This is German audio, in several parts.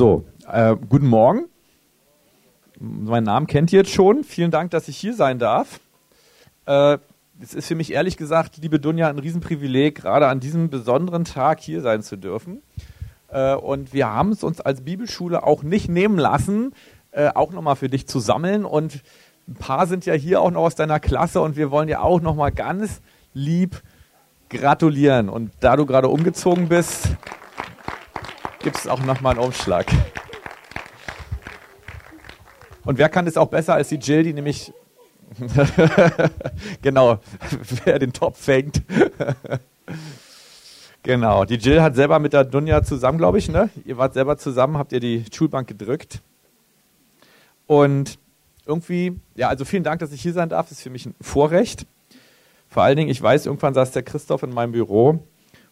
So, äh, guten Morgen. Meinen Namen kennt ihr jetzt schon. Vielen Dank, dass ich hier sein darf. Äh, es ist für mich ehrlich gesagt, liebe Dunja, ein Riesenprivileg, gerade an diesem besonderen Tag hier sein zu dürfen. Äh, und wir haben es uns als Bibelschule auch nicht nehmen lassen, äh, auch nochmal für dich zu sammeln. Und ein paar sind ja hier auch noch aus deiner Klasse und wir wollen dir auch nochmal ganz lieb gratulieren. Und da du gerade umgezogen bist, gibt es auch nochmal einen Umschlag. Und wer kann das auch besser als die Jill, die nämlich genau, wer den Topf fängt. genau, die Jill hat selber mit der Dunja zusammen, glaube ich, ne? Ihr wart selber zusammen, habt ihr die Schulbank gedrückt. Und irgendwie, ja, also vielen Dank, dass ich hier sein darf. Das ist für mich ein Vorrecht. Vor allen Dingen, ich weiß, irgendwann saß der Christoph in meinem Büro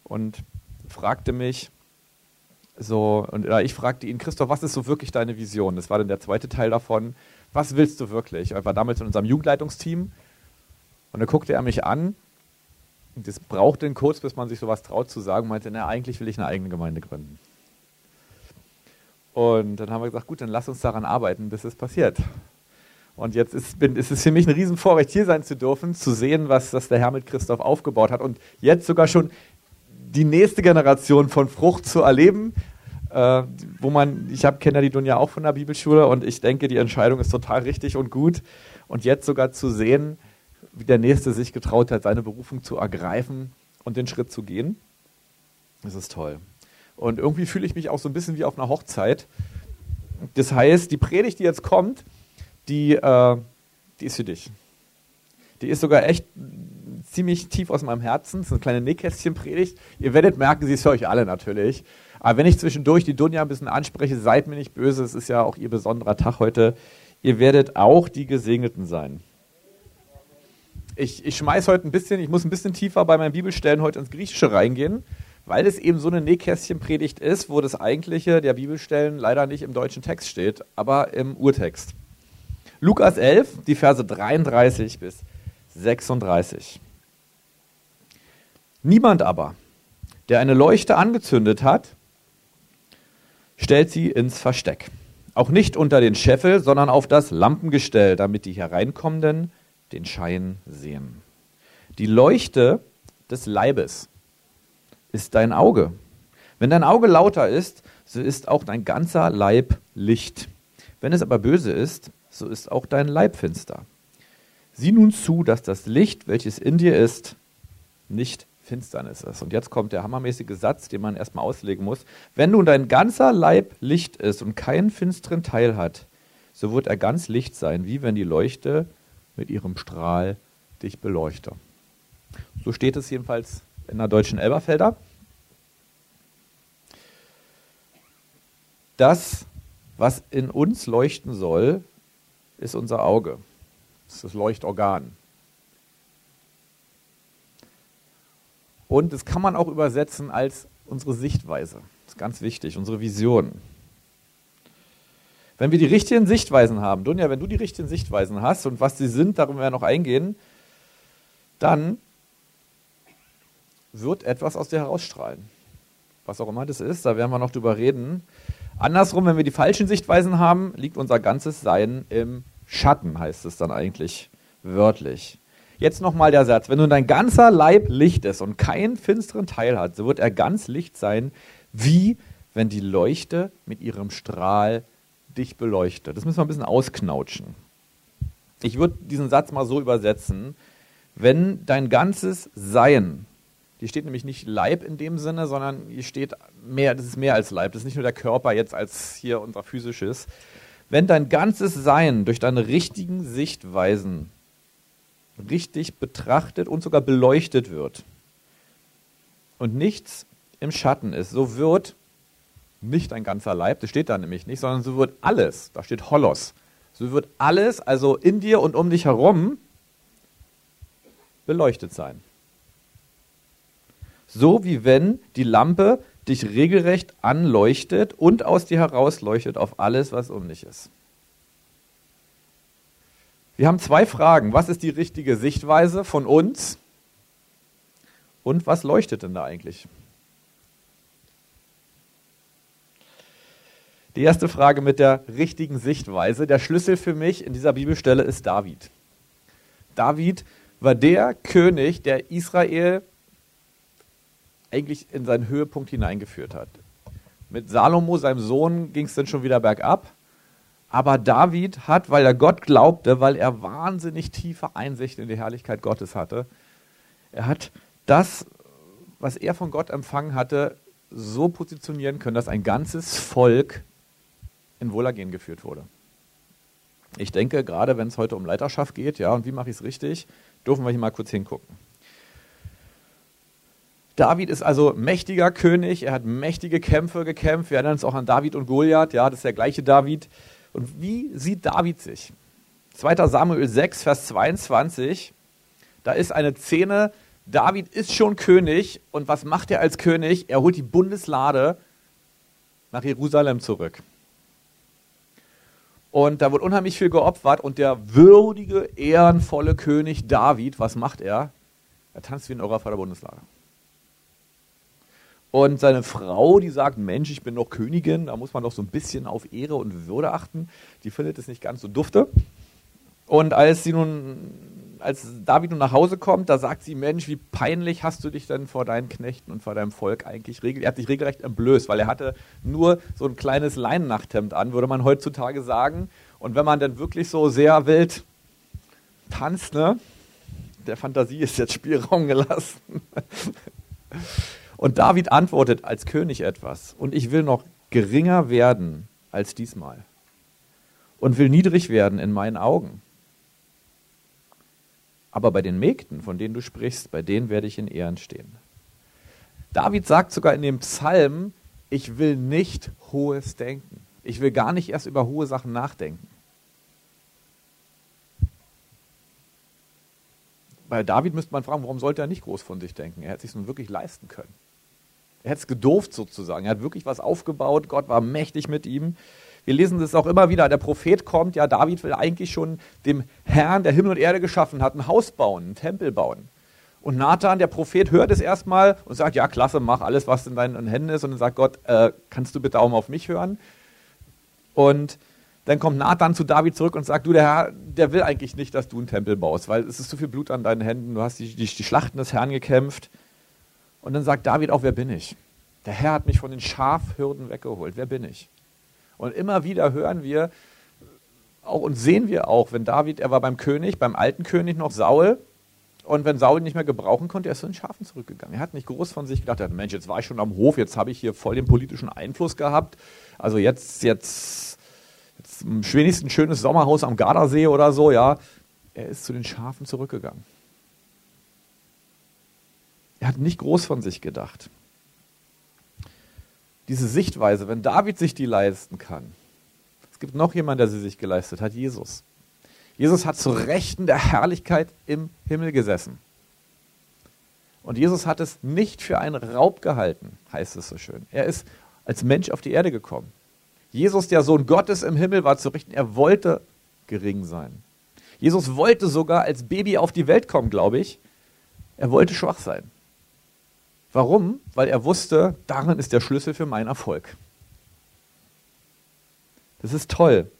und fragte mich, so, und ja, ich fragte ihn, Christoph, was ist so wirklich deine Vision? Das war dann der zweite Teil davon was willst du wirklich? Er war damals in unserem Jugendleitungsteam und dann guckte er mich an und das brauchte einen kurz, bis man sich sowas traut zu sagen, meinte, na, eigentlich will ich eine eigene Gemeinde gründen. Und dann haben wir gesagt, gut, dann lass uns daran arbeiten, bis es passiert. Und jetzt ist, bin, ist es für mich ein Riesenvorrecht, hier sein zu dürfen, zu sehen, was das der Herr mit Christoph aufgebaut hat und jetzt sogar schon die nächste Generation von Frucht zu erleben, äh, wo man, ich habe kenne ja die Dunja auch von der Bibelschule und ich denke, die Entscheidung ist total richtig und gut. Und jetzt sogar zu sehen, wie der Nächste sich getraut hat, seine Berufung zu ergreifen und den Schritt zu gehen, das ist toll. Und irgendwie fühle ich mich auch so ein bisschen wie auf einer Hochzeit. Das heißt, die Predigt, die jetzt kommt, die, äh, die ist für dich. Die ist sogar echt ziemlich tief aus meinem Herzen. Das ist eine kleine Nähkästchen-Predigt. Ihr werdet merken, sie ist für euch alle natürlich. Aber wenn ich zwischendurch die Dunja ein bisschen anspreche, seid mir nicht böse, es ist ja auch ihr besonderer Tag heute. Ihr werdet auch die Gesegneten sein. Ich, ich schmeiß heute ein bisschen, ich muss ein bisschen tiefer bei meinen Bibelstellen heute ins Griechische reingehen, weil es eben so eine Nähkästchenpredigt ist, wo das Eigentliche der Bibelstellen leider nicht im deutschen Text steht, aber im Urtext. Lukas 11, die Verse 33 bis 36. Niemand aber, der eine Leuchte angezündet hat, stellt sie ins Versteck. Auch nicht unter den Scheffel, sondern auf das Lampengestell, damit die Hereinkommenden den Schein sehen. Die Leuchte des Leibes ist dein Auge. Wenn dein Auge lauter ist, so ist auch dein ganzer Leib Licht. Wenn es aber böse ist, so ist auch dein Leib finster. Sieh nun zu, dass das Licht, welches in dir ist, nicht Finsternis ist. Und jetzt kommt der hammermäßige Satz, den man erstmal auslegen muss. Wenn nun dein ganzer Leib Licht ist und keinen finsteren Teil hat, so wird er ganz Licht sein, wie wenn die Leuchte mit ihrem Strahl dich beleuchte. So steht es jedenfalls in der deutschen Elberfelder. Das, was in uns leuchten soll, ist unser Auge. Das ist das Leuchtorgan. Und das kann man auch übersetzen als unsere Sichtweise. Das ist ganz wichtig, unsere Vision. Wenn wir die richtigen Sichtweisen haben, Dunja, wenn du die richtigen Sichtweisen hast und was sie sind, darüber wir noch eingehen, dann wird etwas aus dir herausstrahlen. Was auch immer das ist, da werden wir noch drüber reden. Andersrum, wenn wir die falschen Sichtweisen haben, liegt unser ganzes Sein im Schatten, heißt es dann eigentlich wörtlich. Jetzt nochmal der Satz. Wenn nun dein ganzer Leib Licht ist und keinen finsteren Teil hat, so wird er ganz Licht sein, wie wenn die Leuchte mit ihrem Strahl dich beleuchtet. Das müssen wir ein bisschen ausknautschen. Ich würde diesen Satz mal so übersetzen. Wenn dein ganzes Sein, hier steht nämlich nicht Leib in dem Sinne, sondern hier steht mehr, das ist mehr als Leib, das ist nicht nur der Körper jetzt als hier unser physisches. Wenn dein ganzes Sein durch deine richtigen Sichtweisen richtig betrachtet und sogar beleuchtet wird und nichts im Schatten ist, so wird nicht ein ganzer Leib, das steht da nämlich nicht, sondern so wird alles, da steht Holos, so wird alles, also in dir und um dich herum, beleuchtet sein. So wie wenn die Lampe dich regelrecht anleuchtet und aus dir herausleuchtet auf alles, was um dich ist. Wir haben zwei Fragen. Was ist die richtige Sichtweise von uns? Und was leuchtet denn da eigentlich? Die erste Frage mit der richtigen Sichtweise. Der Schlüssel für mich in dieser Bibelstelle ist David. David war der König, der Israel eigentlich in seinen Höhepunkt hineingeführt hat. Mit Salomo, seinem Sohn, ging es dann schon wieder bergab. Aber David hat, weil er Gott glaubte, weil er wahnsinnig tiefe Einsicht in die Herrlichkeit Gottes hatte, er hat das, was er von Gott empfangen hatte, so positionieren können, dass ein ganzes Volk in Wohlergehen geführt wurde. Ich denke, gerade wenn es heute um Leiterschaft geht, ja, und wie mache ich es richtig, dürfen wir hier mal kurz hingucken. David ist also mächtiger König, er hat mächtige Kämpfe gekämpft. Wir erinnern uns auch an David und Goliath, ja, das ist der gleiche David. Und wie sieht David sich? 2. Samuel 6, Vers 22, da ist eine Szene, David ist schon König und was macht er als König? Er holt die Bundeslade nach Jerusalem zurück. Und da wird unheimlich viel geopfert und der würdige, ehrenvolle König David, was macht er? Er tanzt wie in eurer Vaterbundeslade. Und seine Frau, die sagt, Mensch, ich bin doch Königin, da muss man doch so ein bisschen auf Ehre und Würde achten. Die findet es nicht ganz so dufte. Und als sie nun, als David nun nach Hause kommt, da sagt sie, Mensch, wie peinlich hast du dich denn vor deinen Knechten und vor deinem Volk eigentlich regelt. Er hat sich regelrecht entblößt, weil er hatte nur so ein kleines Leinennachthemd an, würde man heutzutage sagen. Und wenn man dann wirklich so sehr wild tanzt, ne, der Fantasie ist jetzt Spielraum gelassen. Und David antwortet als König etwas. Und ich will noch geringer werden als diesmal. Und will niedrig werden in meinen Augen. Aber bei den Mägden, von denen du sprichst, bei denen werde ich in Ehren stehen. David sagt sogar in dem Psalm, ich will nicht hohes denken. Ich will gar nicht erst über hohe Sachen nachdenken. Bei David müsste man fragen, warum sollte er nicht groß von sich denken? Er hätte es sich nun wirklich leisten können. Er hätte es gedurft sozusagen. Er hat wirklich was aufgebaut. Gott war mächtig mit ihm. Wir lesen das auch immer wieder. Der Prophet kommt, ja, David will eigentlich schon dem Herrn, der Himmel und Erde geschaffen hat, ein Haus bauen, einen Tempel bauen. Und Nathan, der Prophet, hört es erstmal und sagt, ja, klasse, mach alles, was in deinen Händen ist. Und dann sagt Gott, äh, kannst du bitte auch mal auf mich hören? Und dann kommt Nathan zu David zurück und sagt, du, der Herr, der will eigentlich nicht, dass du einen Tempel baust, weil es ist zu viel Blut an deinen Händen, du hast die, die, die Schlachten des Herrn gekämpft. Und dann sagt David auch, wer bin ich? Der Herr hat mich von den Schafhürden weggeholt. Wer bin ich? Und immer wieder hören wir auch und sehen wir auch, wenn David, er war beim König, beim alten König noch Saul, und wenn Saul ihn nicht mehr gebrauchen konnte, er ist zu den Schafen zurückgegangen. Er hat nicht groß von sich gedacht, Mensch, jetzt war ich schon am Hof, jetzt habe ich hier voll den politischen Einfluss gehabt. Also jetzt, jetzt, jetzt wenigstens ein schönes Sommerhaus am Gardasee oder so, ja. Er ist zu den Schafen zurückgegangen. Er hat nicht groß von sich gedacht. Diese Sichtweise, wenn David sich die leisten kann, es gibt noch jemanden, der sie sich geleistet hat, Jesus. Jesus hat zu Rechten der Herrlichkeit im Himmel gesessen. Und Jesus hat es nicht für einen Raub gehalten, heißt es so schön. Er ist als Mensch auf die Erde gekommen. Jesus, der Sohn Gottes im Himmel, war zu richten. Er wollte gering sein. Jesus wollte sogar als Baby auf die Welt kommen, glaube ich. Er wollte schwach sein. Warum? Weil er wusste, darin ist der Schlüssel für meinen Erfolg. Das ist toll.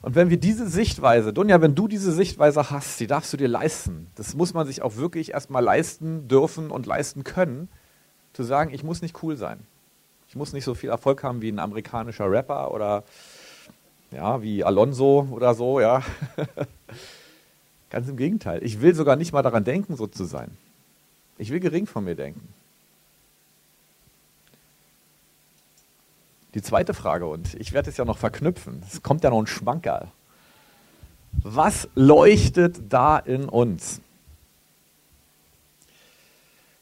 Und wenn wir diese Sichtweise, Dunja, wenn du diese Sichtweise hast, die darfst du dir leisten. Das muss man sich auch wirklich erstmal leisten dürfen und leisten können, zu sagen, ich muss nicht cool sein. Ich muss nicht so viel Erfolg haben wie ein amerikanischer Rapper oder ja, wie Alonso oder so, ja. Ganz im Gegenteil. Ich will sogar nicht mal daran denken, so zu sein. Ich will gering von mir denken. Die zweite Frage, und ich werde es ja noch verknüpfen, es kommt ja noch ein Schmankerl. Was leuchtet da in uns?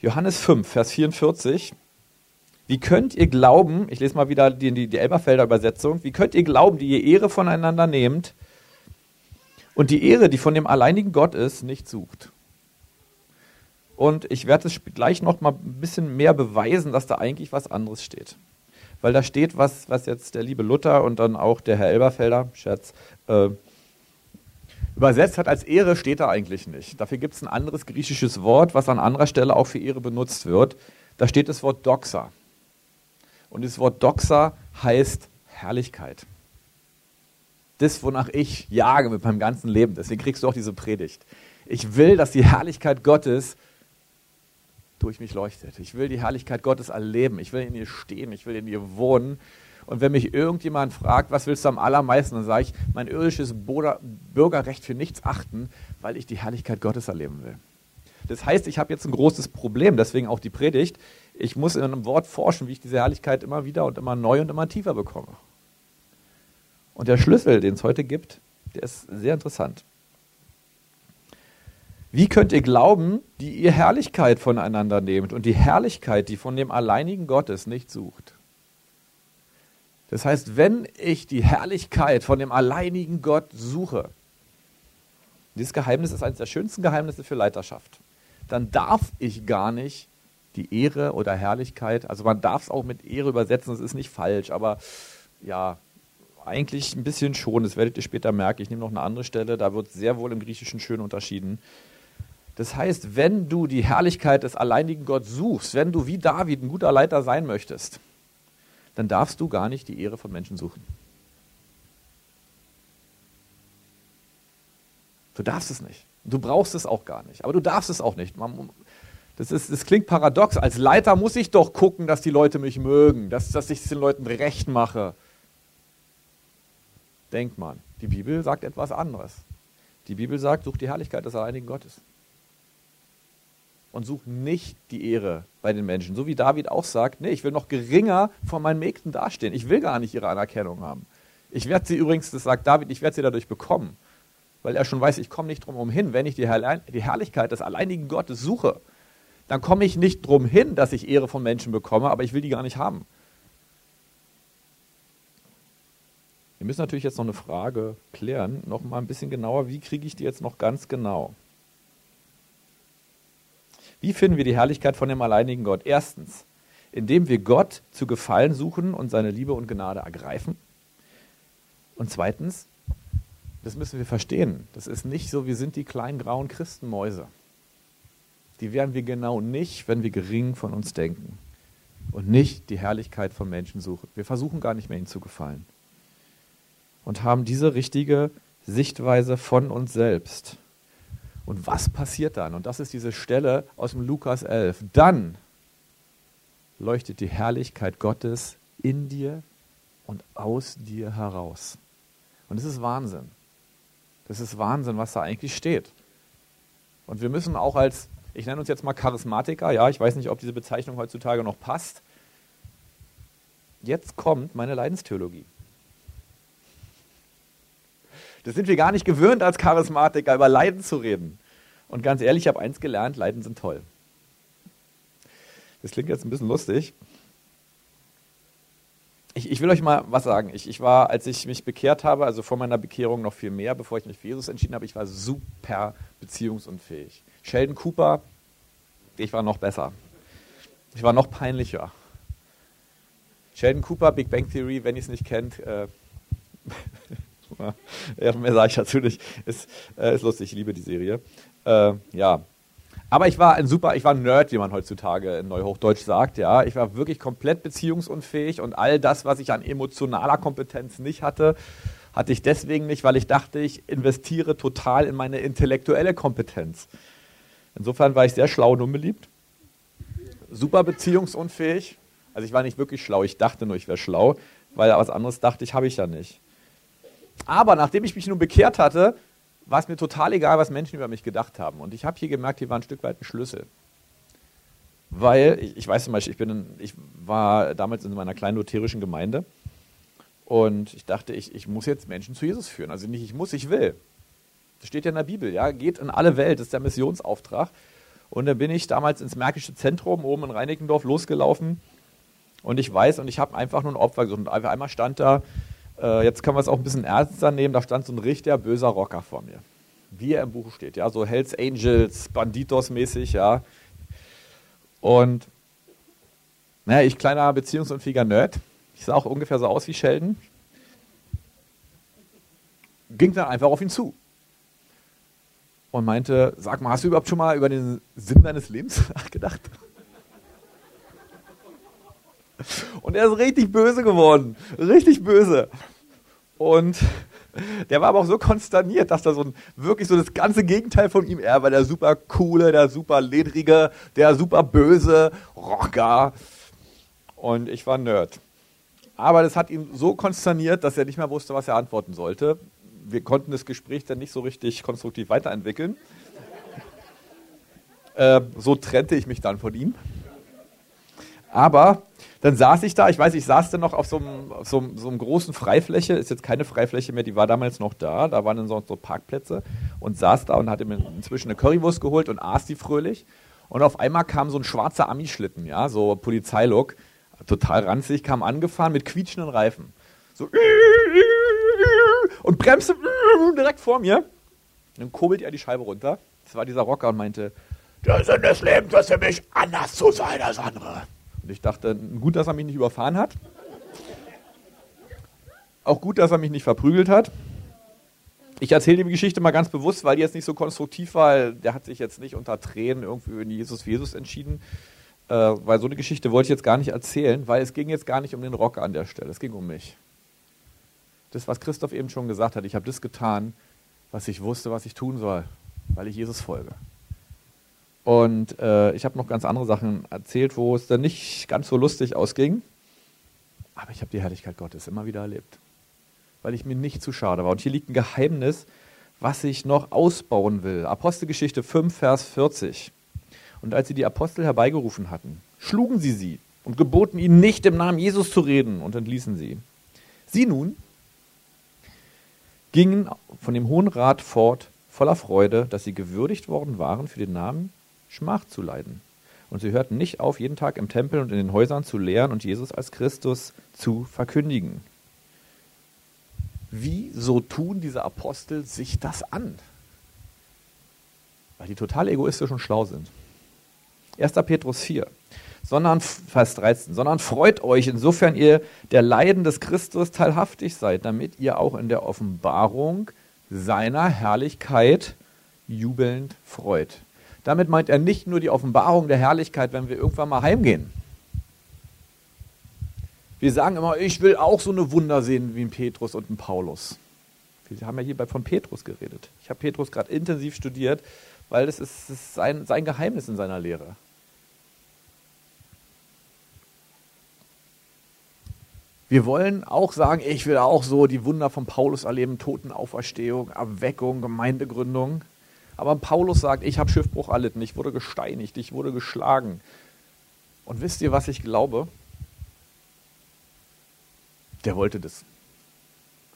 Johannes 5, Vers 44. Wie könnt ihr glauben, ich lese mal wieder die, die, die Elberfelder Übersetzung, wie könnt ihr glauben, die ihr Ehre voneinander nehmt und die Ehre, die von dem alleinigen Gott ist, nicht sucht? Und ich werde es gleich noch mal ein bisschen mehr beweisen, dass da eigentlich was anderes steht. Weil da steht was, was jetzt der liebe Luther und dann auch der Herr Elberfelder, Scherz, äh, übersetzt hat als Ehre, steht da eigentlich nicht. Dafür gibt es ein anderes griechisches Wort, was an anderer Stelle auch für Ehre benutzt wird. Da steht das Wort Doxa. Und das Wort Doxa heißt Herrlichkeit. Das, wonach ich jage mit meinem ganzen Leben. Deswegen kriegst du auch diese Predigt. Ich will, dass die Herrlichkeit Gottes durch mich leuchtet. Ich will die Herrlichkeit Gottes erleben. Ich will in ihr stehen. Ich will in ihr wohnen. Und wenn mich irgendjemand fragt, was willst du am allermeisten, dann sage ich, mein irdisches Bürgerrecht für nichts achten, weil ich die Herrlichkeit Gottes erleben will. Das heißt, ich habe jetzt ein großes Problem, deswegen auch die Predigt. Ich muss in einem Wort forschen, wie ich diese Herrlichkeit immer wieder und immer neu und immer tiefer bekomme. Und der Schlüssel, den es heute gibt, der ist sehr interessant. Wie könnt ihr glauben, die ihr Herrlichkeit voneinander nehmt und die Herrlichkeit, die von dem alleinigen Gottes nicht sucht? Das heißt, wenn ich die Herrlichkeit von dem alleinigen Gott suche, dieses Geheimnis ist eines der schönsten Geheimnisse für Leiterschaft, dann darf ich gar nicht die Ehre oder Herrlichkeit, also man darf es auch mit Ehre übersetzen, das ist nicht falsch, aber ja, eigentlich ein bisschen schon, das werdet ihr später merken. Ich nehme noch eine andere Stelle, da wird sehr wohl im Griechischen schön unterschieden. Das heißt, wenn du die Herrlichkeit des alleinigen Gott suchst, wenn du wie David ein guter Leiter sein möchtest, dann darfst du gar nicht die Ehre von Menschen suchen. Du darfst es nicht. Du brauchst es auch gar nicht. Aber du darfst es auch nicht. Man, das, ist, das klingt paradox. Als Leiter muss ich doch gucken, dass die Leute mich mögen, dass, dass ich es den Leuten recht mache. Denkt man. Die Bibel sagt etwas anderes. Die Bibel sagt, such die Herrlichkeit des alleinigen Gottes und suche nicht die Ehre bei den Menschen. So wie David auch sagt, nee, ich will noch geringer vor meinen Mägden dastehen. Ich will gar nicht ihre Anerkennung haben. Ich werde sie übrigens, das sagt David, ich werde sie dadurch bekommen. Weil er schon weiß, ich komme nicht drum hin. Wenn ich die, Herr die Herrlichkeit des alleinigen Gottes suche, dann komme ich nicht drum hin, dass ich Ehre von Menschen bekomme, aber ich will die gar nicht haben. Wir müssen natürlich jetzt noch eine Frage klären, noch mal ein bisschen genauer. Wie kriege ich die jetzt noch ganz genau? Wie finden wir die Herrlichkeit von dem alleinigen Gott? Erstens, indem wir Gott zu gefallen suchen und seine Liebe und Gnade ergreifen. Und zweitens, das müssen wir verstehen, das ist nicht so, wir sind die kleinen grauen Christenmäuse. Die wären wir genau nicht, wenn wir gering von uns denken und nicht die Herrlichkeit von Menschen suchen. Wir versuchen gar nicht mehr, ihnen zu gefallen. Und haben diese richtige Sichtweise von uns selbst. Und was passiert dann? Und das ist diese Stelle aus dem Lukas 11. Dann leuchtet die Herrlichkeit Gottes in dir und aus dir heraus. Und das ist Wahnsinn. Das ist Wahnsinn, was da eigentlich steht. Und wir müssen auch als, ich nenne uns jetzt mal Charismatiker, ja, ich weiß nicht, ob diese Bezeichnung heutzutage noch passt. Jetzt kommt meine Leidenstheologie. Das sind wir gar nicht gewöhnt als Charismatiker, über Leiden zu reden. Und ganz ehrlich, ich habe eins gelernt, Leiden sind toll. Das klingt jetzt ein bisschen lustig. Ich, ich will euch mal was sagen. Ich, ich, war, als ich mich bekehrt habe, also vor meiner Bekehrung noch viel mehr, bevor ich mich für Jesus entschieden habe, ich war super beziehungsunfähig. Sheldon Cooper, ich war noch besser. Ich war noch peinlicher. Sheldon Cooper, Big Bang Theory, wenn ihr es nicht kennt, äh, ja, mehr sage ich dazu nicht. Ist, äh, ist lustig, ich liebe die Serie. Äh, ja. Aber ich war ein super, ich war ein Nerd, wie man heutzutage in Neuhochdeutsch sagt, ja. Ich war wirklich komplett beziehungsunfähig und all das, was ich an emotionaler Kompetenz nicht hatte, hatte ich deswegen nicht, weil ich dachte, ich investiere total in meine intellektuelle Kompetenz. Insofern war ich sehr schlau und unbeliebt. Super beziehungsunfähig. Also ich war nicht wirklich schlau, ich dachte nur, ich wäre schlau, weil was anderes dachte ich, habe ich ja nicht. Aber nachdem ich mich nun bekehrt hatte, war es mir total egal, was Menschen über mich gedacht haben. Und ich habe hier gemerkt, hier war ein Stück weit ein Schlüssel. Weil, ich, ich weiß zum Beispiel, ich, bin in, ich war damals in meiner kleinen lutherischen Gemeinde und ich dachte, ich, ich muss jetzt Menschen zu Jesus führen. Also nicht ich muss, ich will. Das steht ja in der Bibel, ja, geht in alle Welt, das ist der Missionsauftrag. Und dann bin ich damals ins Märkische Zentrum oben in Reinickendorf losgelaufen und ich weiß, und ich habe einfach nur ein Opfer gesucht. Und einmal stand da äh, jetzt können wir es auch ein bisschen ernster nehmen. Da stand so ein richtiger böser Rocker vor mir. Wie er im Buch steht, ja, so Hells Angels, Banditos-mäßig, ja. Und naja, ich kleiner beziehungsunfähiger Nerd, ich sah auch ungefähr so aus wie Sheldon, ging dann einfach auf ihn zu und meinte, sag mal, hast du überhaupt schon mal über den Sinn deines Lebens nachgedacht? Und er ist richtig böse geworden. Richtig böse. Und der war aber auch so konsterniert, dass da so ein, wirklich so das ganze Gegenteil von ihm, er war der super coole, der super ledrige, der super böse Rocker. Und ich war Nerd. Aber das hat ihn so konsterniert, dass er nicht mehr wusste, was er antworten sollte. Wir konnten das Gespräch dann nicht so richtig konstruktiv weiterentwickeln. Äh, so trennte ich mich dann von ihm. Aber dann saß ich da, ich weiß, ich saß dann noch auf so einem, auf so, so einem großen Freifläche, ist jetzt keine Freifläche mehr, die war damals noch da, da waren dann so, so Parkplätze und saß da und hatte mir inzwischen eine Currywurst geholt und aß die fröhlich. Und auf einmal kam so ein schwarzer Amischlitten, ja, so Polizeilook, total ranzig, kam angefahren mit quietschenden Reifen. So und bremste direkt vor mir. Dann kurbelt er die Scheibe runter. Das war dieser Rocker und meinte, der Sinn des Lebens ist für mich anders zu sein als andere. Und ich dachte, gut, dass er mich nicht überfahren hat. Auch gut, dass er mich nicht verprügelt hat. Ich erzähle die Geschichte mal ganz bewusst, weil die jetzt nicht so konstruktiv war. Der hat sich jetzt nicht unter Tränen irgendwie in Jesus für Jesus entschieden. Äh, weil so eine Geschichte wollte ich jetzt gar nicht erzählen, weil es ging jetzt gar nicht um den Rocker an der Stelle. Es ging um mich. Das, was Christoph eben schon gesagt hat, ich habe das getan, was ich wusste, was ich tun soll, weil ich Jesus folge. Und äh, ich habe noch ganz andere Sachen erzählt, wo es dann nicht ganz so lustig ausging. Aber ich habe die Herrlichkeit Gottes immer wieder erlebt, weil ich mir nicht zu schade war. Und hier liegt ein Geheimnis, was ich noch ausbauen will. Apostelgeschichte 5, Vers 40. Und als sie die Apostel herbeigerufen hatten, schlugen sie sie und geboten ihnen nicht im Namen Jesus zu reden und entließen sie. Sie nun gingen von dem Hohen Rat fort voller Freude, dass sie gewürdigt worden waren, für den Namen Schmach zu leiden. Und sie hörten nicht auf, jeden Tag im Tempel und in den Häusern zu lehren und Jesus als Christus zu verkündigen. Wieso tun diese Apostel sich das an? Weil die total egoistisch und schlau sind. 1. Petrus 4, sondern, Vers 13, sondern freut euch, insofern ihr der Leiden des Christus teilhaftig seid, damit ihr auch in der Offenbarung seiner Herrlichkeit jubelnd freut. Damit meint er nicht nur die Offenbarung der Herrlichkeit, wenn wir irgendwann mal heimgehen. Wir sagen immer, ich will auch so eine Wunder sehen wie ein Petrus und ein Paulus. Wir haben ja hier von Petrus geredet. Ich habe Petrus gerade intensiv studiert, weil das ist, das ist sein, sein Geheimnis in seiner Lehre. Wir wollen auch sagen, ich will auch so die Wunder von Paulus erleben, Totenauferstehung, Erweckung, Gemeindegründung. Aber Paulus sagt, ich habe Schiffbruch erlitten, ich wurde gesteinigt, ich wurde geschlagen. Und wisst ihr, was ich glaube? Der wollte das.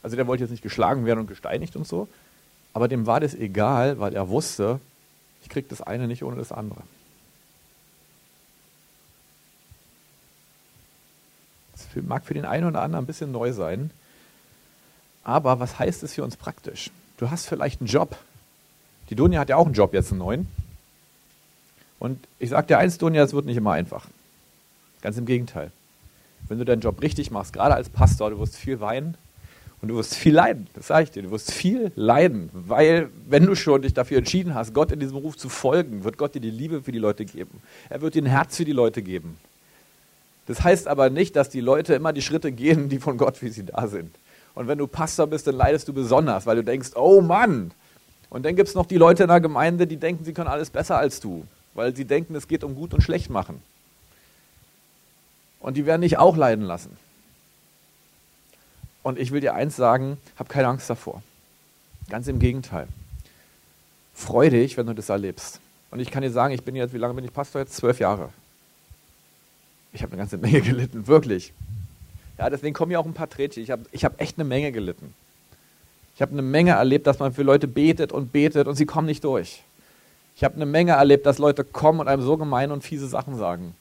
Also der wollte jetzt nicht geschlagen werden und gesteinigt und so, aber dem war das egal, weil er wusste, ich kriege das eine nicht ohne das andere. Das mag für den einen oder anderen ein bisschen neu sein, aber was heißt es für uns praktisch? Du hast vielleicht einen Job, die Dunja hat ja auch einen Job jetzt, einen neuen. Und ich sage dir eins, Dunja, es wird nicht immer einfach. Ganz im Gegenteil. Wenn du deinen Job richtig machst, gerade als Pastor, du wirst viel weinen und du wirst viel leiden. Das sage ich dir. Du wirst viel leiden, weil, wenn du schon dich dafür entschieden hast, Gott in diesem Ruf zu folgen, wird Gott dir die Liebe für die Leute geben. Er wird dir ein Herz für die Leute geben. Das heißt aber nicht, dass die Leute immer die Schritte gehen, die von Gott, wie sie da sind. Und wenn du Pastor bist, dann leidest du besonders, weil du denkst, oh Mann, und dann gibt es noch die Leute in der Gemeinde, die denken, sie können alles besser als du, weil sie denken, es geht um gut und schlecht machen. Und die werden dich auch leiden lassen. Und ich will dir eins sagen, hab keine Angst davor. Ganz im Gegenteil. Freu dich, wenn du das erlebst. Und ich kann dir sagen, ich bin jetzt, wie lange bin ich Pastor jetzt? Zwölf Jahre. Ich habe eine ganze Menge gelitten, wirklich. Ja, deswegen kommen ja auch ein paar Trätchen. Ich habe ich hab echt eine Menge gelitten. Ich habe eine Menge erlebt, dass man für Leute betet und betet und sie kommen nicht durch. Ich habe eine Menge erlebt, dass Leute kommen und einem so gemeine und fiese Sachen sagen.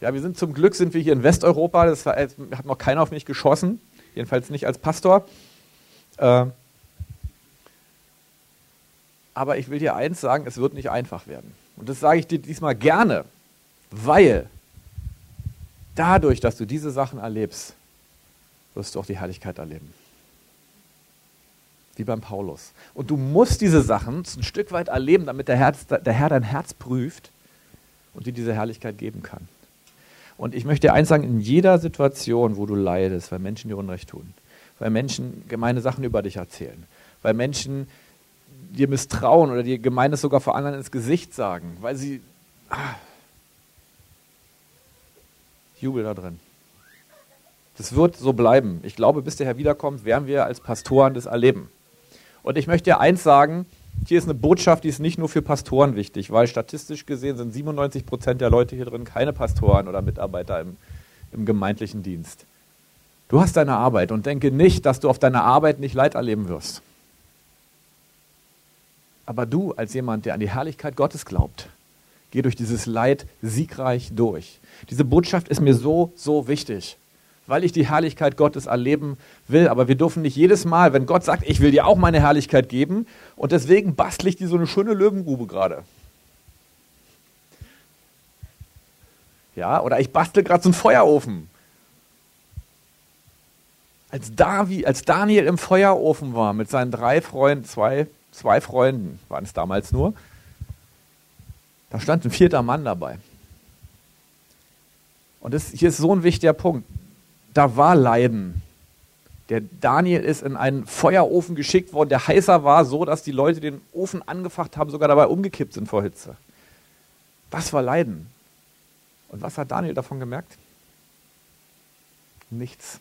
Ja, wir sind zum Glück sind wir hier in Westeuropa. Das hat noch keiner auf mich geschossen, jedenfalls nicht als Pastor. Äh, aber ich will dir eins sagen: Es wird nicht einfach werden. Und das sage ich dir diesmal gerne, weil dadurch, dass du diese Sachen erlebst, wirst du auch die Herrlichkeit erleben wie beim Paulus. Und du musst diese Sachen ein Stück weit erleben, damit der, Herz, der Herr dein Herz prüft und dir diese Herrlichkeit geben kann. Und ich möchte dir eins sagen, in jeder Situation, wo du leidest, weil Menschen dir Unrecht tun, weil Menschen gemeine Sachen über dich erzählen, weil Menschen dir misstrauen oder dir Gemeines sogar vor anderen ins Gesicht sagen, weil sie... Ah, Jubel da drin. Das wird so bleiben. Ich glaube, bis der Herr wiederkommt, werden wir als Pastoren das erleben. Und ich möchte dir eins sagen, hier ist eine Botschaft, die ist nicht nur für Pastoren wichtig, weil statistisch gesehen sind 97 Prozent der Leute hier drin keine Pastoren oder Mitarbeiter im, im gemeindlichen Dienst. Du hast deine Arbeit und denke nicht, dass du auf deiner Arbeit nicht Leid erleben wirst. Aber du als jemand, der an die Herrlichkeit Gottes glaubt, geh durch dieses Leid siegreich durch. Diese Botschaft ist mir so, so wichtig weil ich die Herrlichkeit Gottes erleben will. Aber wir dürfen nicht jedes Mal, wenn Gott sagt, ich will dir auch meine Herrlichkeit geben, und deswegen bastle ich dir so eine schöne Löwengrube gerade. Ja, oder ich bastle gerade so einen Feuerofen. Als, Davi, als Daniel im Feuerofen war mit seinen drei Freunden, zwei, zwei Freunden waren es damals nur, da stand ein vierter Mann dabei. Und das, hier ist so ein wichtiger Punkt da war Leiden. Der Daniel ist in einen Feuerofen geschickt worden, der heißer war, so dass die Leute den Ofen angefacht haben, sogar dabei umgekippt sind vor Hitze. Das war Leiden. Und was hat Daniel davon gemerkt? Nichts.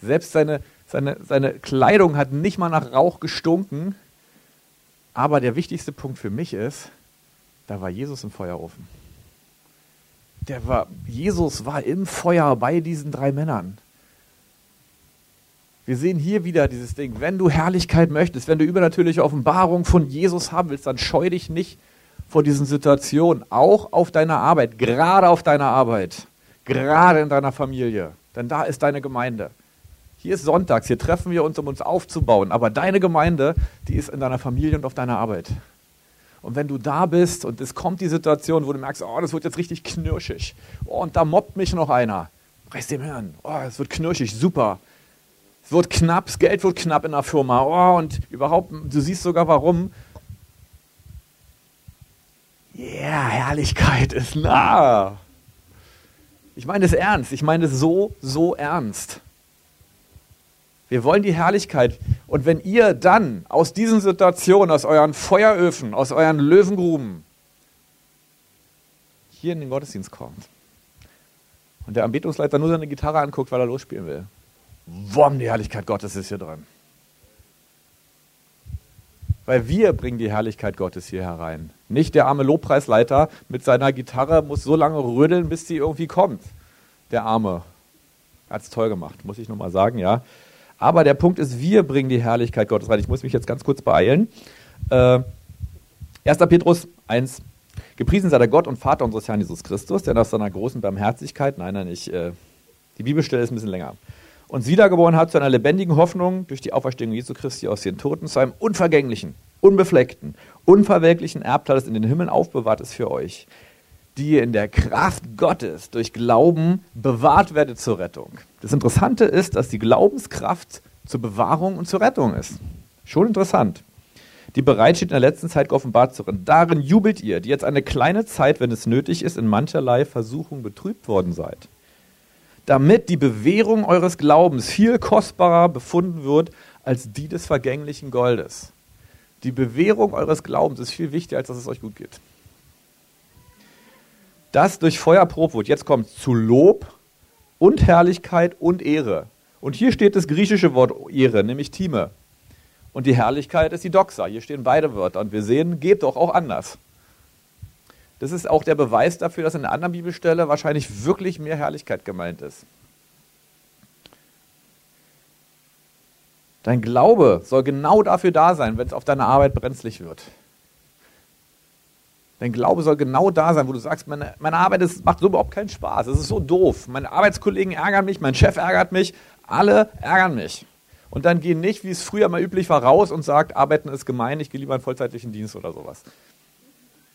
Selbst seine, seine, seine Kleidung hat nicht mal nach Rauch gestunken. Aber der wichtigste Punkt für mich ist, da war Jesus im Feuerofen. Der war, Jesus war im Feuer bei diesen drei Männern. Wir sehen hier wieder dieses Ding, wenn du Herrlichkeit möchtest, wenn du übernatürliche Offenbarung von Jesus haben willst, dann scheu dich nicht vor diesen Situationen, auch auf deiner Arbeit, gerade auf deiner Arbeit, gerade in deiner Familie, denn da ist deine Gemeinde. Hier ist Sonntags, hier treffen wir uns, um uns aufzubauen, aber deine Gemeinde, die ist in deiner Familie und auf deiner Arbeit. Und wenn du da bist und es kommt die Situation, wo du merkst, oh, das wird jetzt richtig knirschig, oh, und da mobbt mich noch einer, reiß dem Hirn, oh, es wird knirschig, super, es wird knapp, das Geld wird knapp in der Firma. Oh, und überhaupt, du siehst sogar warum. Ja, yeah, Herrlichkeit ist nah. Ich meine es ernst. Ich meine es so, so ernst. Wir wollen die Herrlichkeit. Und wenn ihr dann aus diesen Situationen, aus euren Feueröfen, aus euren Löwengruben hier in den Gottesdienst kommt und der Anbetungsleiter nur seine Gitarre anguckt, weil er losspielen will, Wom, die Herrlichkeit Gottes ist hier drin. Weil wir bringen die Herrlichkeit Gottes hier herein. Nicht der arme Lobpreisleiter mit seiner Gitarre muss so lange rödeln, bis sie irgendwie kommt. Der Arme. Hat es toll gemacht, muss ich nochmal sagen, ja. Aber der Punkt ist, wir bringen die Herrlichkeit Gottes rein. Ich muss mich jetzt ganz kurz beeilen. Äh, 1. Petrus 1. Gepriesen sei der Gott und Vater unseres Herrn Jesus Christus, der nach seiner großen Barmherzigkeit, nein, nein, ich, äh, die Bibelstelle ist ein bisschen länger uns wiedergeboren hat zu einer lebendigen Hoffnung durch die Auferstehung Jesu Christi aus den Toten, zu einem unvergänglichen, unbefleckten, unverwelklichen Erbteil, das in den Himmeln aufbewahrt ist für euch, die in der Kraft Gottes durch Glauben bewahrt werdet zur Rettung. Das Interessante ist, dass die Glaubenskraft zur Bewahrung und zur Rettung ist. Schon interessant. Die bereit steht in der letzten Zeit geoffenbart zu werden. Darin jubelt ihr, die jetzt eine kleine Zeit, wenn es nötig ist, in mancherlei Versuchung betrübt worden seid damit die Bewährung eures Glaubens viel kostbarer befunden wird als die des vergänglichen Goldes. Die Bewährung eures Glaubens ist viel wichtiger, als dass es euch gut geht. Das durch Feuer prob wird. Jetzt kommt zu Lob und Herrlichkeit und Ehre. Und hier steht das griechische Wort Ehre, nämlich Time. Und die Herrlichkeit ist die Doxa. Hier stehen beide Wörter. Und wir sehen, geht doch auch anders. Das ist auch der Beweis dafür, dass in einer anderen Bibelstelle wahrscheinlich wirklich mehr Herrlichkeit gemeint ist. Dein Glaube soll genau dafür da sein, wenn es auf deiner Arbeit brenzlig wird. Dein Glaube soll genau da sein, wo du sagst, meine, meine Arbeit ist, macht so überhaupt keinen Spaß. Es ist so doof. Meine Arbeitskollegen ärgern mich, mein Chef ärgert mich, alle ärgern mich. Und dann gehen nicht, wie es früher mal üblich war, raus und sagt, arbeiten ist gemein, ich gehe lieber einen vollzeitlichen Dienst oder sowas.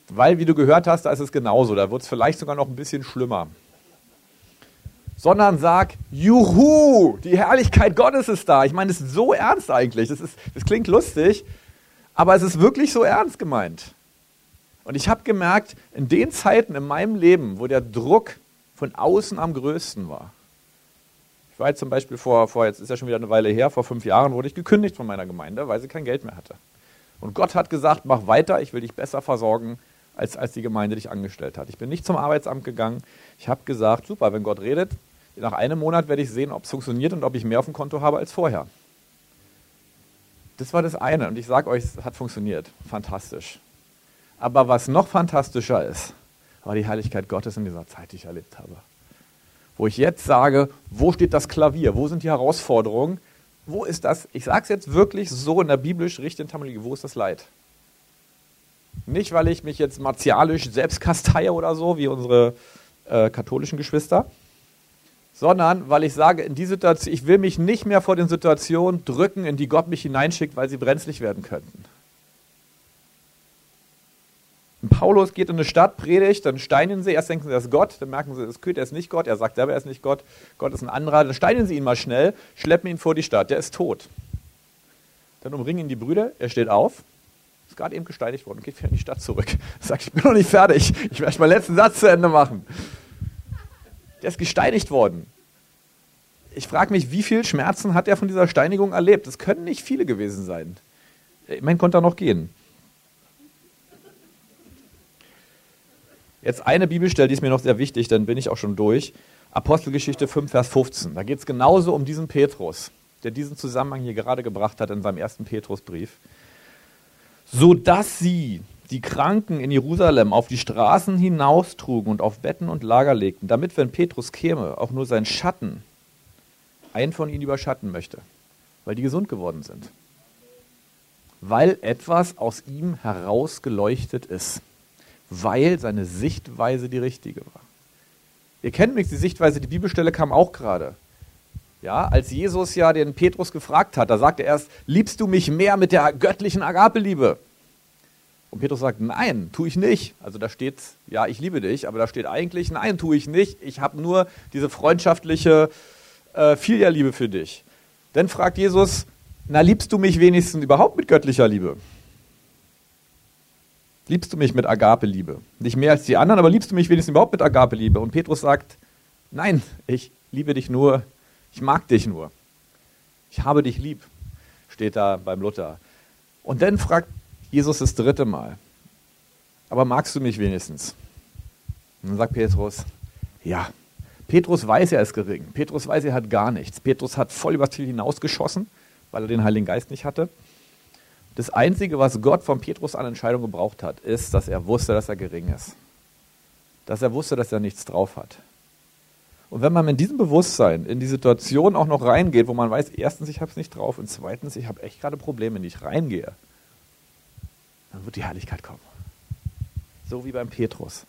Weil, wie du gehört hast, da ist es genauso. Da wird es vielleicht sogar noch ein bisschen schlimmer. Sondern sag, juhu, die Herrlichkeit Gottes ist da. Ich meine, das ist so ernst eigentlich. Das, ist, das klingt lustig, aber es ist wirklich so ernst gemeint. Und ich habe gemerkt, in den Zeiten in meinem Leben, wo der Druck von außen am größten war. Ich war jetzt zum Beispiel vor, vor, jetzt ist ja schon wieder eine Weile her, vor fünf Jahren wurde ich gekündigt von meiner Gemeinde, weil sie kein Geld mehr hatte. Und Gott hat gesagt, mach weiter, ich will dich besser versorgen, als, als die Gemeinde dich angestellt hat. Ich bin nicht zum Arbeitsamt gegangen. Ich habe gesagt, super, wenn Gott redet, nach einem Monat werde ich sehen, ob es funktioniert und ob ich mehr auf dem Konto habe als vorher. Das war das eine. Und ich sage euch, es hat funktioniert. Fantastisch. Aber was noch fantastischer ist, war die Heiligkeit Gottes in dieser Zeit, die ich erlebt habe. Wo ich jetzt sage, wo steht das Klavier? Wo sind die Herausforderungen? Wo ist das? Ich sage es jetzt wirklich so in der biblisch richtigen Terminologie. Wo ist das Leid? Nicht, weil ich mich jetzt martialisch selbst kasteihe oder so, wie unsere äh, katholischen Geschwister, sondern weil ich sage, in die Situation, ich will mich nicht mehr vor den Situationen drücken, in die Gott mich hineinschickt, weil sie brenzlig werden könnten. Paulus geht in eine Stadt, predigt, dann steinen sie, erst denken sie, er ist Gott, dann merken sie, das Kühl, er ist nicht Gott, er sagt selber, er ist nicht Gott, Gott ist ein anderer, dann steinen sie ihn mal schnell, schleppen ihn vor die Stadt, der ist tot. Dann umringen ihn die Brüder, er steht auf, ist gerade eben gesteinigt worden, geht wieder in die Stadt zurück. Sagt, ich bin noch nicht fertig, ich werde meinen letzten Satz zu Ende machen. Der ist gesteinigt worden. Ich frage mich, wie viel Schmerzen hat er von dieser Steinigung erlebt? Das können nicht viele gewesen sein. Meine, konnte er noch gehen. Jetzt eine Bibelstelle, die ist mir noch sehr wichtig, dann bin ich auch schon durch. Apostelgeschichte 5, Vers 15. Da geht es genauso um diesen Petrus, der diesen Zusammenhang hier gerade gebracht hat in seinem ersten Petrusbrief. So dass sie die Kranken in Jerusalem auf die Straßen hinaustrugen und auf Betten und Lager legten, damit, wenn Petrus käme, auch nur sein Schatten einen von ihnen überschatten möchte, weil die gesund geworden sind. Weil etwas aus ihm herausgeleuchtet ist weil seine Sichtweise die richtige war. Ihr kennt mich, die Sichtweise, die Bibelstelle kam auch gerade. Ja, als Jesus ja den Petrus gefragt hat, da sagte er erst, liebst du mich mehr mit der göttlichen Agapeliebe? Und Petrus sagt, nein, tue ich nicht. Also da steht, ja, ich liebe dich, aber da steht eigentlich, nein, tue ich nicht. Ich habe nur diese freundschaftliche äh, Filialiebe für dich. Dann fragt Jesus, na, liebst du mich wenigstens überhaupt mit göttlicher Liebe? Liebst du mich mit Agape-Liebe? Nicht mehr als die anderen, aber liebst du mich wenigstens überhaupt mit Agape-Liebe? Und Petrus sagt, nein, ich liebe dich nur, ich mag dich nur. Ich habe dich lieb, steht da beim Luther. Und dann fragt Jesus das dritte Mal, aber magst du mich wenigstens? Und dann sagt Petrus, ja. Petrus weiß, er ist gering. Petrus weiß, er hat gar nichts. Petrus hat voll übers Ziel hinausgeschossen, weil er den Heiligen Geist nicht hatte. Das Einzige, was Gott von Petrus an Entscheidung gebraucht hat, ist, dass er wusste, dass er gering ist. Dass er wusste, dass er nichts drauf hat. Und wenn man mit diesem Bewusstsein in die Situation auch noch reingeht, wo man weiß, erstens, ich habe es nicht drauf und zweitens, ich habe echt gerade Probleme, wenn ich reingehe, dann wird die Herrlichkeit kommen. So wie beim Petrus.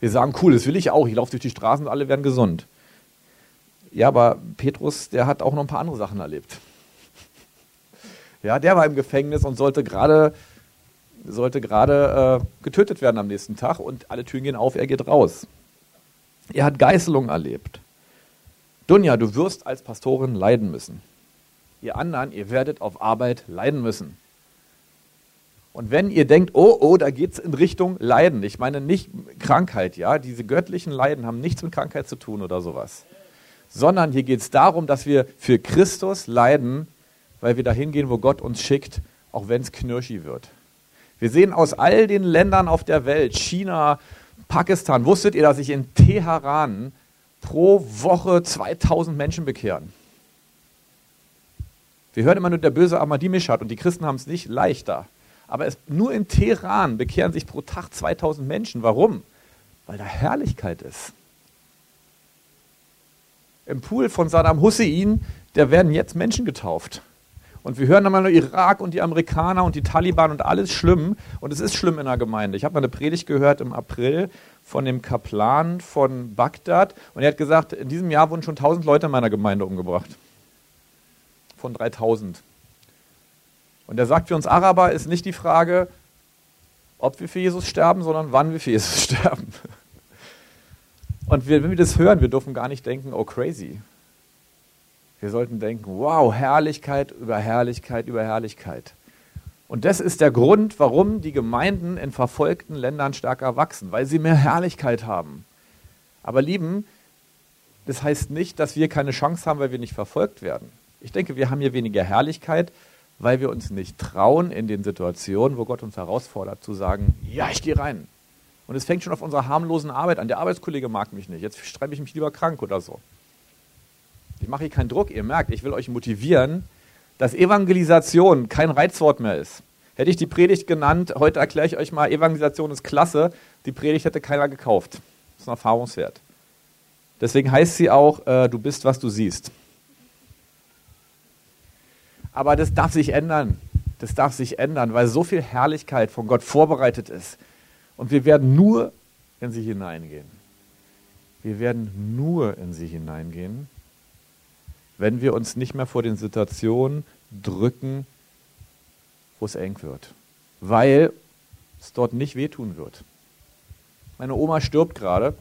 Wir sagen, cool, das will ich auch. Ich laufe durch die Straßen und alle werden gesund. Ja, aber Petrus, der hat auch noch ein paar andere Sachen erlebt. Ja, der war im Gefängnis und sollte gerade sollte gerade äh, getötet werden am nächsten Tag und alle Türen gehen auf, er geht raus. Er hat Geißelung erlebt. Dunja, du wirst als Pastorin leiden müssen. Ihr anderen, ihr werdet auf Arbeit leiden müssen. Und wenn ihr denkt, oh, oh, da geht es in Richtung Leiden, ich meine nicht Krankheit, ja, diese göttlichen Leiden haben nichts mit Krankheit zu tun oder sowas, sondern hier geht es darum, dass wir für Christus leiden, weil wir dahin gehen, wo Gott uns schickt, auch wenn es knirschi wird. Wir sehen aus all den Ländern auf der Welt, China, Pakistan, wusstet ihr, dass sich in Teheran pro Woche 2000 Menschen bekehren? Wir hören immer nur, der böse Ahmadinejad und die Christen haben es nicht leichter. Aber es, nur in Teheran bekehren sich pro Tag 2000 Menschen. Warum? Weil da Herrlichkeit ist. Im Pool von Saddam Hussein, da werden jetzt Menschen getauft. Und wir hören immer nur Irak und die Amerikaner und die Taliban und alles schlimm. Und es ist schlimm in der Gemeinde. Ich habe mal eine Predigt gehört im April von dem Kaplan von Bagdad. Und er hat gesagt, in diesem Jahr wurden schon 1000 Leute in meiner Gemeinde umgebracht. Von 3000. Und er sagt, für uns Araber ist nicht die Frage, ob wir für Jesus sterben, sondern wann wir für Jesus sterben. Und wir, wenn wir das hören, wir dürfen gar nicht denken, oh crazy, wir sollten denken, wow, Herrlichkeit über Herrlichkeit über Herrlichkeit. Und das ist der Grund, warum die Gemeinden in verfolgten Ländern stärker wachsen, weil sie mehr Herrlichkeit haben. Aber lieben, das heißt nicht, dass wir keine Chance haben, weil wir nicht verfolgt werden. Ich denke, wir haben hier weniger Herrlichkeit, weil wir uns nicht trauen, in den Situationen, wo Gott uns herausfordert, zu sagen, ja, ich gehe rein. Und es fängt schon auf unserer harmlosen Arbeit an. Der Arbeitskollege mag mich nicht. Jetzt schreibe ich mich lieber krank oder so. Ich mache hier keinen Druck. Ihr merkt, ich will euch motivieren, dass Evangelisation kein Reizwort mehr ist. Hätte ich die Predigt genannt, heute erkläre ich euch mal, Evangelisation ist klasse, die Predigt hätte keiner gekauft. Das ist ein Erfahrungswert. Deswegen heißt sie auch, äh, du bist, was du siehst. Aber das darf sich ändern. Das darf sich ändern, weil so viel Herrlichkeit von Gott vorbereitet ist. Und wir werden nur in sie hineingehen. Wir werden nur in sie hineingehen, wenn wir uns nicht mehr vor den Situationen drücken, wo es eng wird. Weil es dort nicht wehtun wird. Meine Oma stirbt gerade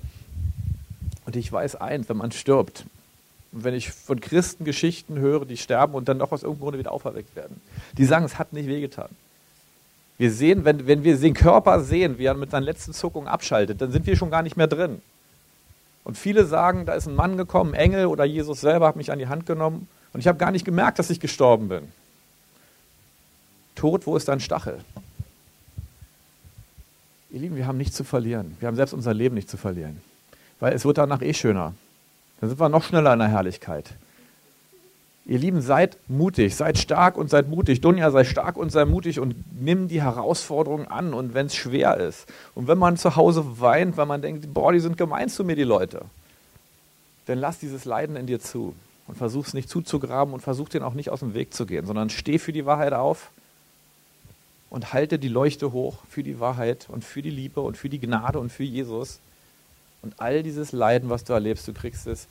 und ich weiß eins, wenn man stirbt, wenn ich von Christen Geschichten höre, die sterben und dann doch aus irgendeinem Grunde wieder auferweckt werden, die sagen, es hat nicht wehgetan. Wir sehen, wenn, wenn wir den Körper sehen, wie er mit seinen letzten Zuckungen abschaltet, dann sind wir schon gar nicht mehr drin. Und viele sagen, da ist ein Mann gekommen, Engel oder Jesus selber hat mich an die Hand genommen und ich habe gar nicht gemerkt, dass ich gestorben bin. Tod, wo ist dein Stachel? Ihr Lieben, wir haben nichts zu verlieren. Wir haben selbst unser Leben nicht zu verlieren. Weil es wird danach eh schöner. Dann sind wir noch schneller in der Herrlichkeit. Ihr Lieben, seid mutig, seid stark und seid mutig. Dunja, sei stark und sei mutig und nimm die Herausforderungen an und wenn es schwer ist. Und wenn man zu Hause weint, weil man denkt, boah, die sind gemein zu mir, die Leute, dann lass dieses Leiden in dir zu und versuch es nicht zuzugraben und versuch den auch nicht aus dem Weg zu gehen, sondern steh für die Wahrheit auf und halte die Leuchte hoch für die Wahrheit und für die Liebe und für die Gnade und für Jesus. Und all dieses Leiden, was du erlebst, du kriegst es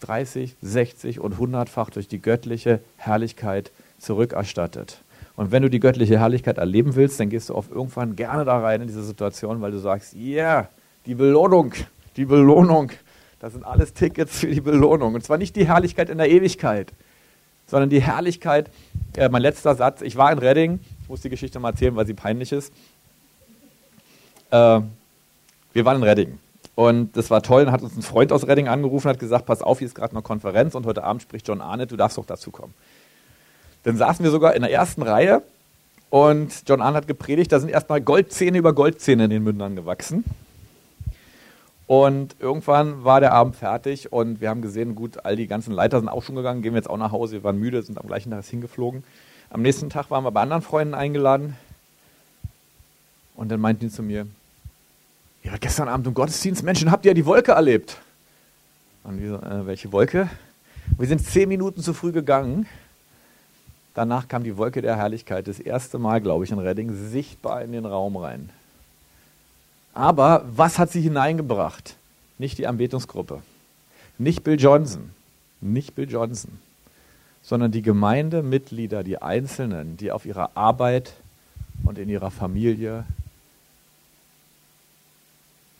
30, 60 und 100-fach durch die göttliche Herrlichkeit zurückerstattet. Und wenn du die göttliche Herrlichkeit erleben willst, dann gehst du auf irgendwann gerne da rein in diese Situation, weil du sagst, ja, yeah, die Belohnung, die Belohnung, das sind alles Tickets für die Belohnung. Und zwar nicht die Herrlichkeit in der Ewigkeit, sondern die Herrlichkeit, äh, mein letzter Satz, ich war in Redding ich muss die Geschichte mal erzählen, weil sie peinlich ist. Äh, wir waren in Redding. Und das war toll. Dann hat uns ein Freund aus Redding angerufen und hat gesagt: Pass auf, hier ist gerade eine Konferenz und heute Abend spricht John Arnett, du darfst doch dazu kommen. Dann saßen wir sogar in der ersten Reihe und John Arnett hat gepredigt. Da sind erstmal Goldzähne über Goldzähne in den Mündern gewachsen. Und irgendwann war der Abend fertig und wir haben gesehen, gut, all die ganzen Leiter sind auch schon gegangen, gehen wir jetzt auch nach Hause, wir waren müde, sind am gleichen Tag hingeflogen. Am nächsten Tag waren wir bei anderen Freunden eingeladen. Und dann meinten die zu mir, ja, gestern Abend im Gottesdienst, Menschen, habt ihr ja die Wolke erlebt? Und wir äh, welche Wolke? Wir sind zehn Minuten zu früh gegangen. Danach kam die Wolke der Herrlichkeit, das erste Mal, glaube ich, in Redding, sichtbar in den Raum rein. Aber was hat sie hineingebracht? Nicht die Anbetungsgruppe, nicht Bill Johnson, nicht Bill Johnson sondern die Gemeindemitglieder, die Einzelnen, die auf ihrer Arbeit und in ihrer Familie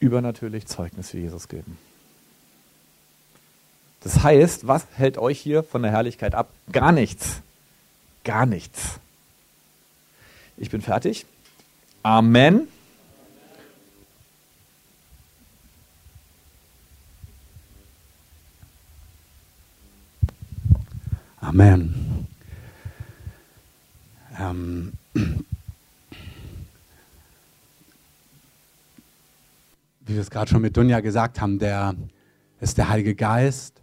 übernatürlich Zeugnis für Jesus geben. Das heißt, was hält euch hier von der Herrlichkeit ab? Gar nichts. Gar nichts. Ich bin fertig. Amen. Amen. Ähm, wie wir es gerade schon mit Dunja gesagt haben, der ist der Heilige Geist,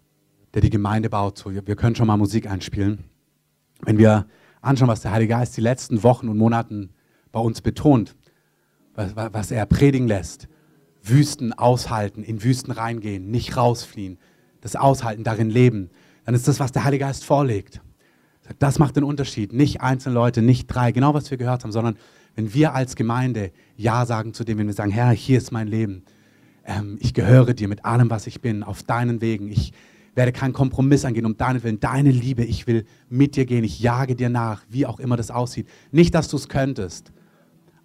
der die Gemeinde baut. So, wir können schon mal Musik einspielen. Wenn wir anschauen, was der Heilige Geist die letzten Wochen und Monaten bei uns betont, was, was er predigen lässt, Wüsten aushalten, in Wüsten reingehen, nicht rausfliehen, das Aushalten, darin leben, dann ist das, was der Heilige Geist vorlegt. Das macht den Unterschied. Nicht einzelne Leute, nicht drei, genau was wir gehört haben, sondern wenn wir als Gemeinde Ja sagen zu dem, wenn wir sagen, Herr, hier ist mein Leben. Ähm, ich gehöre dir mit allem, was ich bin, auf deinen Wegen. Ich werde keinen Kompromiss angehen um deinen Willen, deine Liebe. Ich will mit dir gehen. Ich jage dir nach, wie auch immer das aussieht. Nicht, dass du es könntest,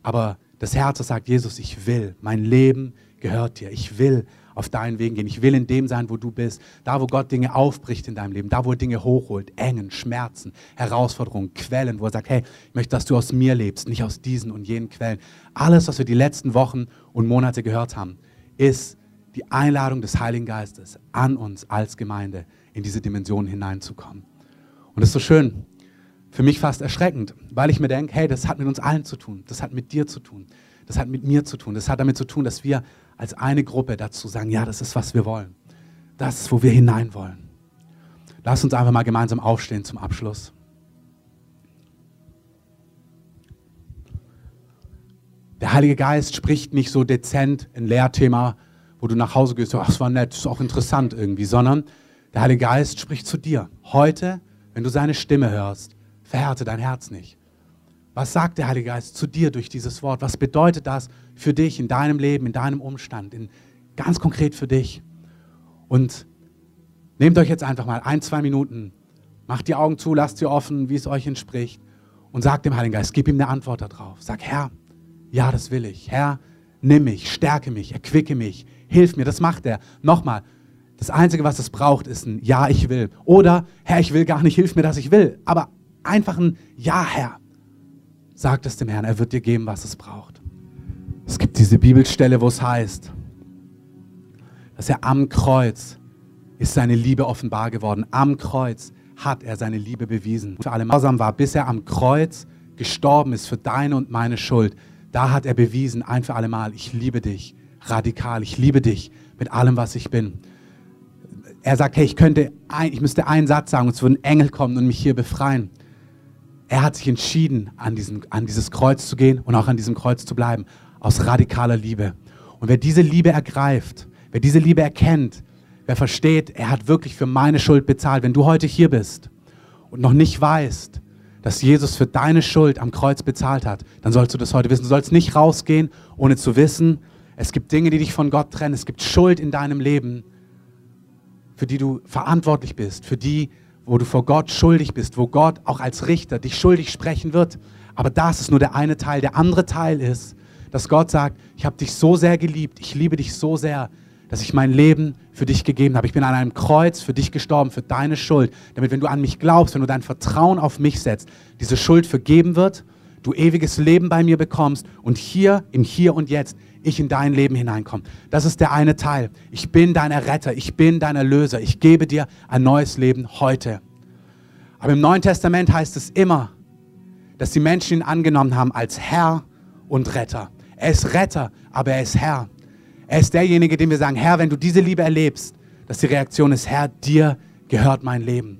aber das Herz, das sagt, Jesus, ich will. Mein Leben gehört dir. Ich will auf deinen Wegen gehen. Ich will in dem sein, wo du bist. Da, wo Gott Dinge aufbricht in deinem Leben. Da, wo er Dinge hochholt. Engen, Schmerzen, Herausforderungen, Quellen, wo er sagt, hey, ich möchte, dass du aus mir lebst, nicht aus diesen und jenen Quellen. Alles, was wir die letzten Wochen und Monate gehört haben, ist die Einladung des Heiligen Geistes an uns als Gemeinde in diese Dimension hineinzukommen. Und das ist so schön, für mich fast erschreckend, weil ich mir denke, hey, das hat mit uns allen zu tun, das hat mit dir zu tun, das hat mit mir zu tun, das hat damit zu tun, dass wir als eine Gruppe dazu sagen, ja, das ist, was wir wollen. Das ist, wo wir hinein wollen. Lass uns einfach mal gemeinsam aufstehen zum Abschluss. Der Heilige Geist spricht nicht so dezent ein Lehrthema, wo du nach Hause gehst, ach, das war nett, das ist auch interessant irgendwie, sondern der Heilige Geist spricht zu dir. Heute, wenn du seine Stimme hörst, verhärte dein Herz nicht. Was sagt der Heilige Geist zu dir durch dieses Wort? Was bedeutet das für dich in deinem Leben, in deinem Umstand, in, ganz konkret für dich? Und nehmt euch jetzt einfach mal ein, zwei Minuten, macht die Augen zu, lasst sie offen, wie es euch entspricht und sagt dem Heiligen Geist, gib ihm eine Antwort darauf. Sag, Herr, ja, das will ich. Herr, nimm mich, stärke mich, erquicke mich, hilf mir. Das macht er. Nochmal, das Einzige, was es braucht, ist ein Ja, ich will. Oder, Herr, ich will gar nicht, hilf mir, dass ich will. Aber einfach ein Ja, Herr. Sagt es dem Herrn, er wird dir geben, was es braucht. Es gibt diese Bibelstelle, wo es heißt, dass er am Kreuz ist seine Liebe offenbar geworden. Am Kreuz hat er seine Liebe bewiesen. Für alle Mausam war, bis er am Kreuz gestorben ist für deine und meine Schuld. Da hat er bewiesen, ein für alle Mal, ich liebe dich radikal, ich liebe dich mit allem, was ich bin. Er sagt, hey, ich könnte, ein, ich müsste einen Satz sagen und es würden Engel kommen und mich hier befreien. Er hat sich entschieden, an, diesen, an dieses Kreuz zu gehen und auch an diesem Kreuz zu bleiben, aus radikaler Liebe. Und wer diese Liebe ergreift, wer diese Liebe erkennt, wer versteht, er hat wirklich für meine Schuld bezahlt. Wenn du heute hier bist und noch nicht weißt, dass Jesus für deine Schuld am Kreuz bezahlt hat, dann sollst du das heute wissen. Du sollst nicht rausgehen, ohne zu wissen, es gibt Dinge, die dich von Gott trennen. Es gibt Schuld in deinem Leben, für die du verantwortlich bist, für die, wo du vor Gott schuldig bist, wo Gott auch als Richter dich schuldig sprechen wird. Aber das ist nur der eine Teil. Der andere Teil ist, dass Gott sagt, ich habe dich so sehr geliebt, ich liebe dich so sehr, dass ich mein Leben für dich gegeben habe. Ich bin an einem Kreuz für dich gestorben, für deine Schuld, damit wenn du an mich glaubst, wenn du dein Vertrauen auf mich setzt, diese Schuld vergeben wird, du ewiges Leben bei mir bekommst und hier im Hier und Jetzt ich in dein Leben hineinkomme. Das ist der eine Teil. Ich bin dein Erretter, ich bin dein Erlöser, ich gebe dir ein neues Leben heute. Aber im Neuen Testament heißt es immer, dass die Menschen ihn angenommen haben als Herr und Retter. Er ist Retter, aber er ist Herr. Er ist derjenige, dem wir sagen, Herr, wenn du diese Liebe erlebst, dass die Reaktion ist, Herr, dir gehört mein Leben.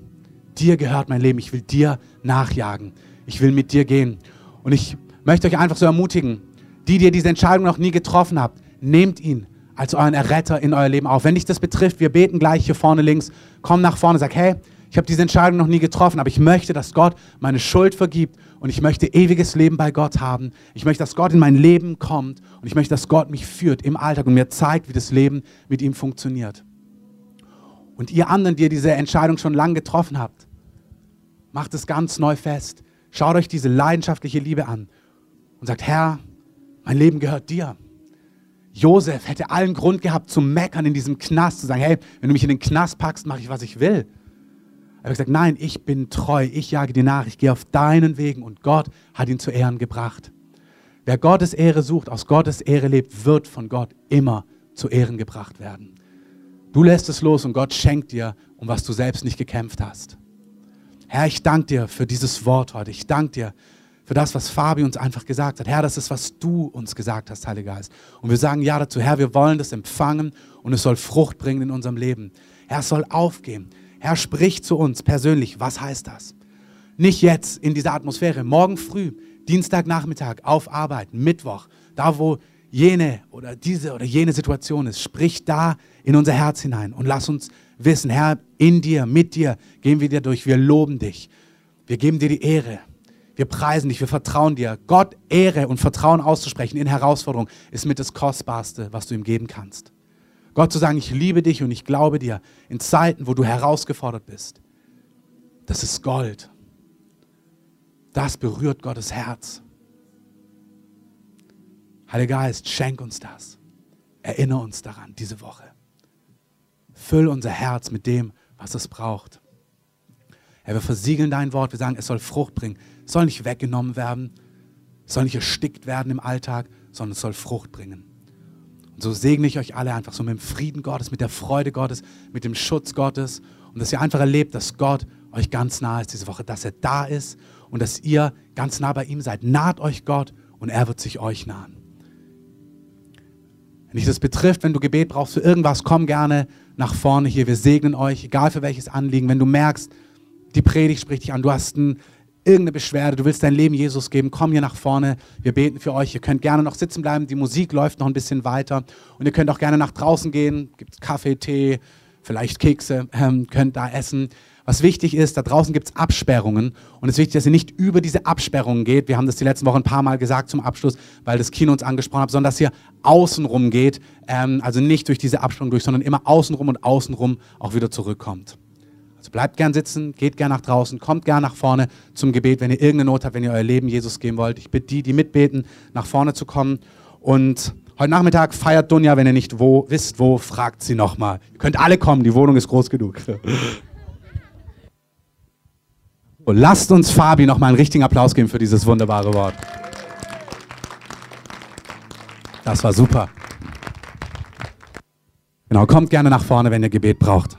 Dir gehört mein Leben. Ich will dir nachjagen. Ich will mit dir gehen. Und ich möchte euch einfach so ermutigen, die, die ihr diese Entscheidung noch nie getroffen habt, nehmt ihn als euren Erretter in euer Leben auf. Wenn dich das betrifft, wir beten gleich hier vorne links, komm nach vorne, sag, hey, ich habe diese Entscheidung noch nie getroffen, aber ich möchte, dass Gott meine Schuld vergibt und ich möchte ewiges Leben bei Gott haben. Ich möchte, dass Gott in mein Leben kommt und ich möchte, dass Gott mich führt im Alltag und mir zeigt, wie das Leben mit ihm funktioniert. Und ihr anderen, die ihr diese Entscheidung schon lange getroffen habt, macht es ganz neu fest. Schaut euch diese leidenschaftliche Liebe an und sagt, Herr, mein Leben gehört dir. Josef hätte allen Grund gehabt zu meckern in diesem Knast, zu sagen, hey, wenn du mich in den Knast packst, mache ich, was ich will. Er hat gesagt, nein, ich bin treu, ich jage dir nach, ich gehe auf deinen Wegen und Gott hat ihn zu Ehren gebracht. Wer Gottes Ehre sucht, aus Gottes Ehre lebt, wird von Gott immer zu Ehren gebracht werden. Du lässt es los und Gott schenkt dir, um was du selbst nicht gekämpft hast. Herr, ich danke dir für dieses Wort heute. Ich danke dir für das, was Fabi uns einfach gesagt hat. Herr, das ist, was du uns gesagt hast, Heiliger Geist. Und wir sagen ja dazu, Herr, wir wollen das empfangen und es soll Frucht bringen in unserem Leben. Herr, es soll aufgehen. Herr, sprich zu uns persönlich. Was heißt das? Nicht jetzt in dieser Atmosphäre, morgen früh, Dienstagnachmittag, auf Arbeit, Mittwoch, da wo jene oder diese oder jene Situation ist. Sprich da in unser Herz hinein und lass uns wissen, Herr, in dir, mit dir gehen wir dir durch. Wir loben dich. Wir geben dir die Ehre. Wir preisen dich, wir vertrauen dir. Gott Ehre und Vertrauen auszusprechen in Herausforderungen ist mit das Kostbarste, was du ihm geben kannst. Gott zu sagen, ich liebe dich und ich glaube dir in Zeiten, wo du herausgefordert bist, das ist Gold. Das berührt Gottes Herz. Heiliger Geist, schenk uns das. Erinnere uns daran diese Woche. Füll unser Herz mit dem, was es braucht. Herr, wir versiegeln dein Wort, wir sagen, es soll Frucht bringen soll nicht weggenommen werden, soll nicht erstickt werden im Alltag, sondern es soll Frucht bringen. Und so segne ich euch alle einfach so mit dem Frieden Gottes, mit der Freude Gottes, mit dem Schutz Gottes und dass ihr einfach erlebt, dass Gott euch ganz nah ist diese Woche, dass er da ist und dass ihr ganz nah bei ihm seid. Naht euch Gott und er wird sich euch nahen. Wenn dich das betrifft, wenn du Gebet brauchst für irgendwas, komm gerne nach vorne hier. Wir segnen euch, egal für welches Anliegen. Wenn du merkst, die Predigt spricht dich an, du hast ein, irgendeine Beschwerde, du willst dein Leben Jesus geben, komm hier nach vorne. Wir beten für euch. Ihr könnt gerne noch sitzen bleiben. Die Musik läuft noch ein bisschen weiter. Und ihr könnt auch gerne nach draußen gehen. Gibt Kaffee, Tee, vielleicht Kekse, ähm, könnt da essen. Was wichtig ist, da draußen gibt es Absperrungen und es ist wichtig, dass ihr nicht über diese Absperrungen geht. Wir haben das die letzten Wochen ein paar Mal gesagt zum Abschluss, weil das Kino uns angesprochen hat, sondern dass ihr außenrum geht, ähm, also nicht durch diese Absperrung durch, sondern immer außenrum und außenrum auch wieder zurückkommt. Bleibt gern sitzen, geht gern nach draußen, kommt gern nach vorne zum Gebet, wenn ihr irgendeine Not habt, wenn ihr euer Leben Jesus geben wollt. Ich bitte die, die mitbeten, nach vorne zu kommen und Heute Nachmittag feiert Dunja, wenn ihr nicht wo, wisst, wo, fragt sie nochmal. Ihr könnt alle kommen, die Wohnung ist groß genug. Und lasst uns Fabi nochmal einen richtigen Applaus geben für dieses wunderbare Wort. Das war super. Genau, kommt gerne nach vorne, wenn ihr Gebet braucht.